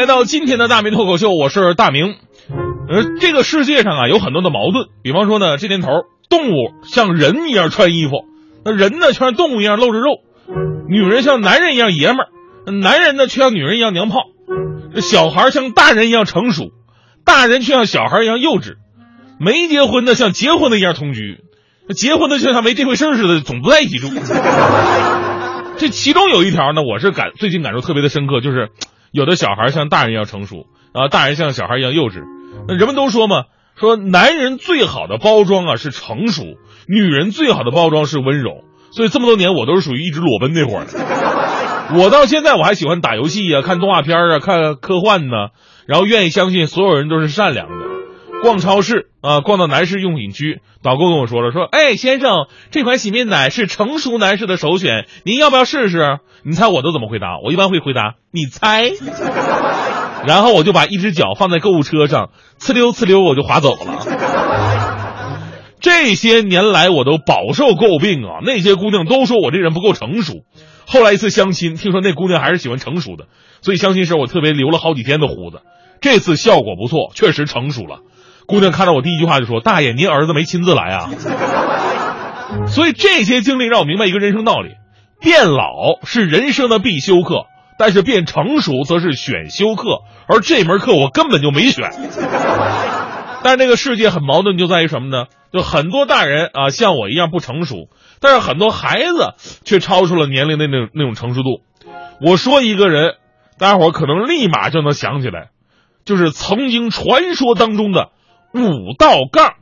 来到今天的大明脱口秀，我是大明。呃，这个世界上啊有很多的矛盾，比方说呢，这年头动物像人一样穿衣服，那人呢却像动物一样露着肉；女人像男人一样爷们儿，男人呢却像女人一样娘炮；小孩像大人一样成熟，大人却像小孩一样幼稚；没结婚的像结婚的一样同居，结婚的就像没这回事似的，总不在一起住。这其中有一条呢，我是感最近感受特别的深刻，就是有的小孩像大人一样成熟，啊，大人像小孩一样幼稚。那人们都说嘛，说男人最好的包装啊是成熟，女人最好的包装是温柔。所以这么多年，我都是属于一直裸奔那伙的。我到现在我还喜欢打游戏啊，看动画片啊，看科幻呢，然后愿意相信所有人都是善良的。逛超市啊，逛到男士用品区，导购跟我说了，说，哎，先生，这款洗面奶是成熟男士的首选，您要不要试试？你猜我都怎么回答？我一般会回答，你猜。然后我就把一只脚放在购物车上，呲溜呲溜我就滑走了。这些年来我都饱受诟病啊，那些姑娘都说我这人不够成熟。后来一次相亲，听说那姑娘还是喜欢成熟的，所以相亲时我特别留了好几天的胡子。这次效果不错，确实成熟了。姑娘看到我第一句话就说：“大爷，您儿子没亲自来啊？” 所以这些经历让我明白一个人生道理：变老是人生的必修课，但是变成熟则是选修课。而这门课我根本就没选。但是这个世界很矛盾，就在于什么呢？就很多大人啊，像我一样不成熟，但是很多孩子却超出了年龄的那种那种成熟度。我说一个人，大家伙可能立马就能想起来，就是曾经传说当中的。五道杠，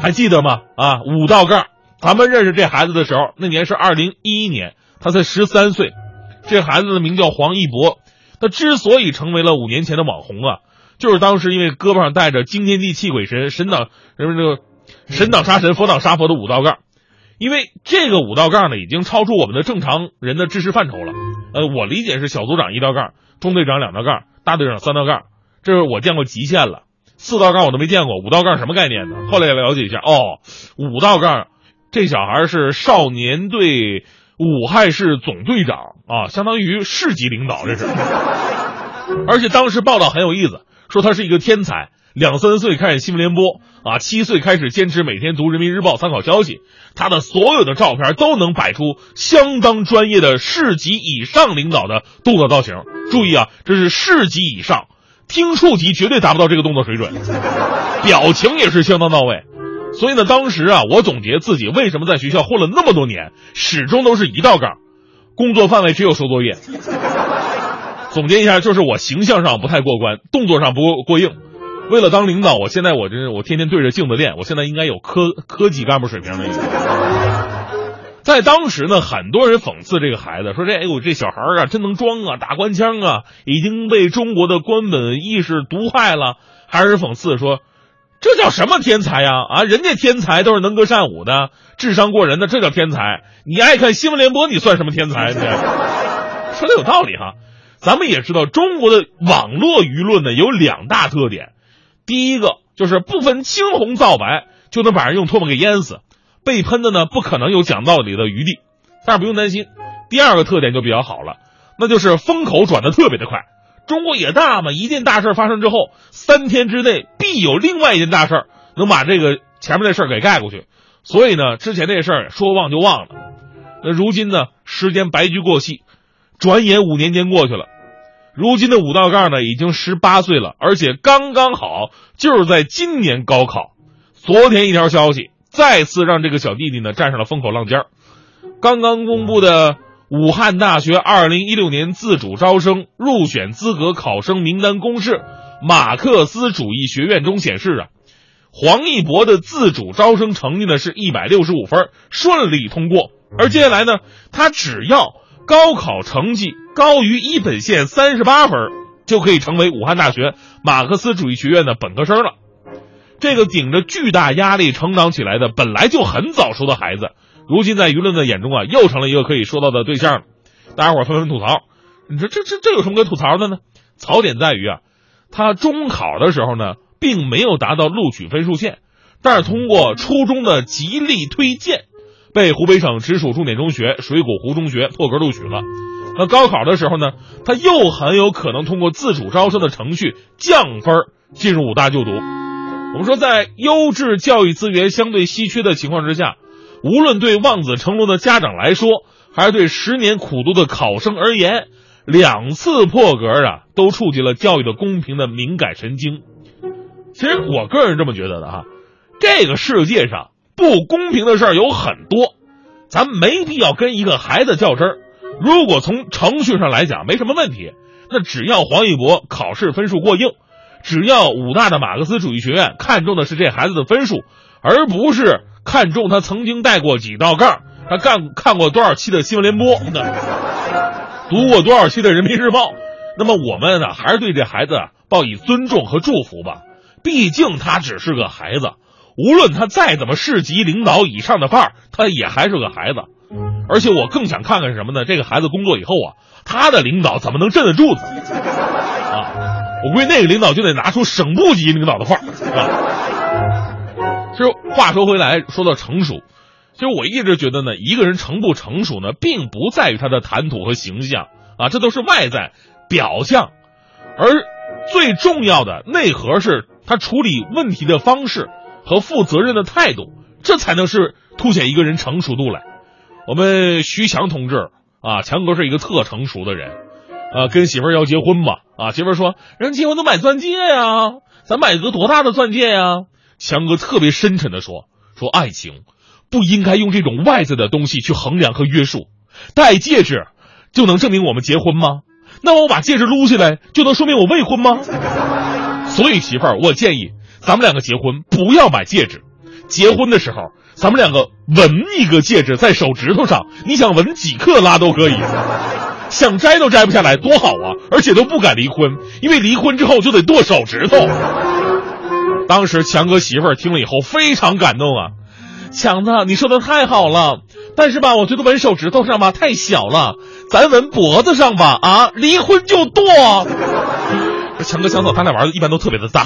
还记得吗？啊，五道杠，咱们认识这孩子的时候，那年是二零一一年，他才十三岁。这孩子的名叫黄一博，他之所以成为了五年前的网红啊，就是当时因为胳膊上带着惊天地泣鬼神、神挡什么这个神挡杀神、佛挡杀佛的五道杠。因为这个五道杠呢，已经超出我们的正常人的知识范畴了。呃，我理解是小组长一道杠，中队长两道杠，大队长三道杠，这是我见过极限了。四道杠我都没见过，五道杠什么概念呢？后来了解一下，哦，五道杠，这小孩是少年队武汉市总队长啊，相当于市级领导，这是。而且当时报道很有意思，说他是一个天才，两三岁开始新闻联播啊，七岁开始坚持每天读人民日报参考消息，他的所有的照片都能摆出相当专业的市级以上领导的动作造型。注意啊，这是市级以上。听触级绝对达不到这个动作水准，表情也是相当到位，所以呢，当时啊，我总结自己为什么在学校混了那么多年，始终都是一道杠，工作范围只有收作业。总结一下，就是我形象上不太过关，动作上不过硬。为了当领导，我现在我这我天天对着镜子练，我现在应该有科科级干部水平了。在当时呢，很多人讽刺这个孩子，说这哎呦这小孩啊真能装啊，打官腔啊，已经被中国的官本意识毒害了。还是讽刺说，这叫什么天才呀？啊，人家天才都是能歌善舞的，智商过人的，这叫天才。你爱看新闻联播，你算什么天才？说的有道理哈。咱们也知道，中国的网络舆论呢有两大特点，第一个就是不分青红皂白就能把人用唾沫给淹死。被喷的呢，不可能有讲道理的余地，但是不用担心。第二个特点就比较好了，那就是风口转的特别的快。中国也大嘛，一件大事发生之后，三天之内必有另外一件大事能把这个前面那事儿给盖过去。所以呢，之前那事儿说忘就忘了。那如今呢，时间白驹过隙，转眼五年间过去了。如今的五道杠呢，已经十八岁了，而且刚刚好就是在今年高考。昨天一条消息。再次让这个小弟弟呢站上了风口浪尖儿。刚刚公布的武汉大学二零一六年自主招生入选资格考生名单公示，马克思主义学院中显示啊，黄一博的自主招生成绩呢是一百六十五分，顺利通过。而接下来呢，他只要高考成绩高于一本线三十八分，就可以成为武汉大学马克思主义学院的本科生了。这个顶着巨大压力成长起来的本来就很早熟的孩子，如今在舆论的眼中啊，又成了一个可以说到的对象。大家伙纷纷吐槽，你说这这这有什么可吐槽的呢？槽点在于啊，他中考的时候呢，并没有达到录取分数线，但是通过初中的极力推荐，被湖北省直属重点中学水果湖中学破格录取了。那高考的时候呢，他又很有可能通过自主招生的程序降分进入武大就读。我们说，在优质教育资源相对稀缺的情况之下，无论对望子成龙的家长来说，还是对十年苦读的考生而言，两次破格啊，都触及了教育的公平的敏感神经。其实我个人这么觉得的哈，这个世界上不公平的事儿有很多，咱没必要跟一个孩子较真儿。如果从程序上来讲没什么问题，那只要黄一博考试分数过硬，只要武大的马克思主义学院看重的是这孩子的分数，而不是看重他曾经带过几道杠，他干看过多少期的新闻联播，读过多少期的人民日报，那么我们呢还是对这孩子报以尊重和祝福吧。毕竟他只是个孩子，无论他再怎么市级领导以上的范儿，他也还是个孩子。而且我更想看看什么呢？这个孩子工作以后啊，他的领导怎么能镇得住他？啊，我估计那个领导就得拿出省部级领导的范儿啊。其实话说回来，说到成熟，其实我一直觉得呢，一个人成不成熟呢，并不在于他的谈吐和形象啊，这都是外在表象，而最重要的内核是他处理问题的方式和负责任的态度，这才能是凸显一个人成熟度来。我们徐强同志啊，强哥是一个特成熟的人，啊，跟媳妇要结婚嘛，啊，媳妇儿说，人结婚都买钻戒呀，咱买个多大的钻戒呀？强哥特别深沉的说，说爱情不应该用这种外在的东西去衡量和约束，戴戒指就能证明我们结婚吗？那我把戒指撸下来就能说明我未婚吗？所以媳妇儿，我建议咱们两个结婚不要买戒指，结婚的时候。咱们两个纹一个戒指在手指头上，你想纹几克拉都可以，想摘都摘不下来，多好啊！而且都不敢离婚，因为离婚之后就得剁手指头。当时强哥媳妇儿听了以后非常感动啊，强子，你说的太好了，但是吧，我觉得纹手指头上吧太小了，咱纹脖子上吧，啊，离婚就剁。强哥强嫂他俩玩的一般都特别的大。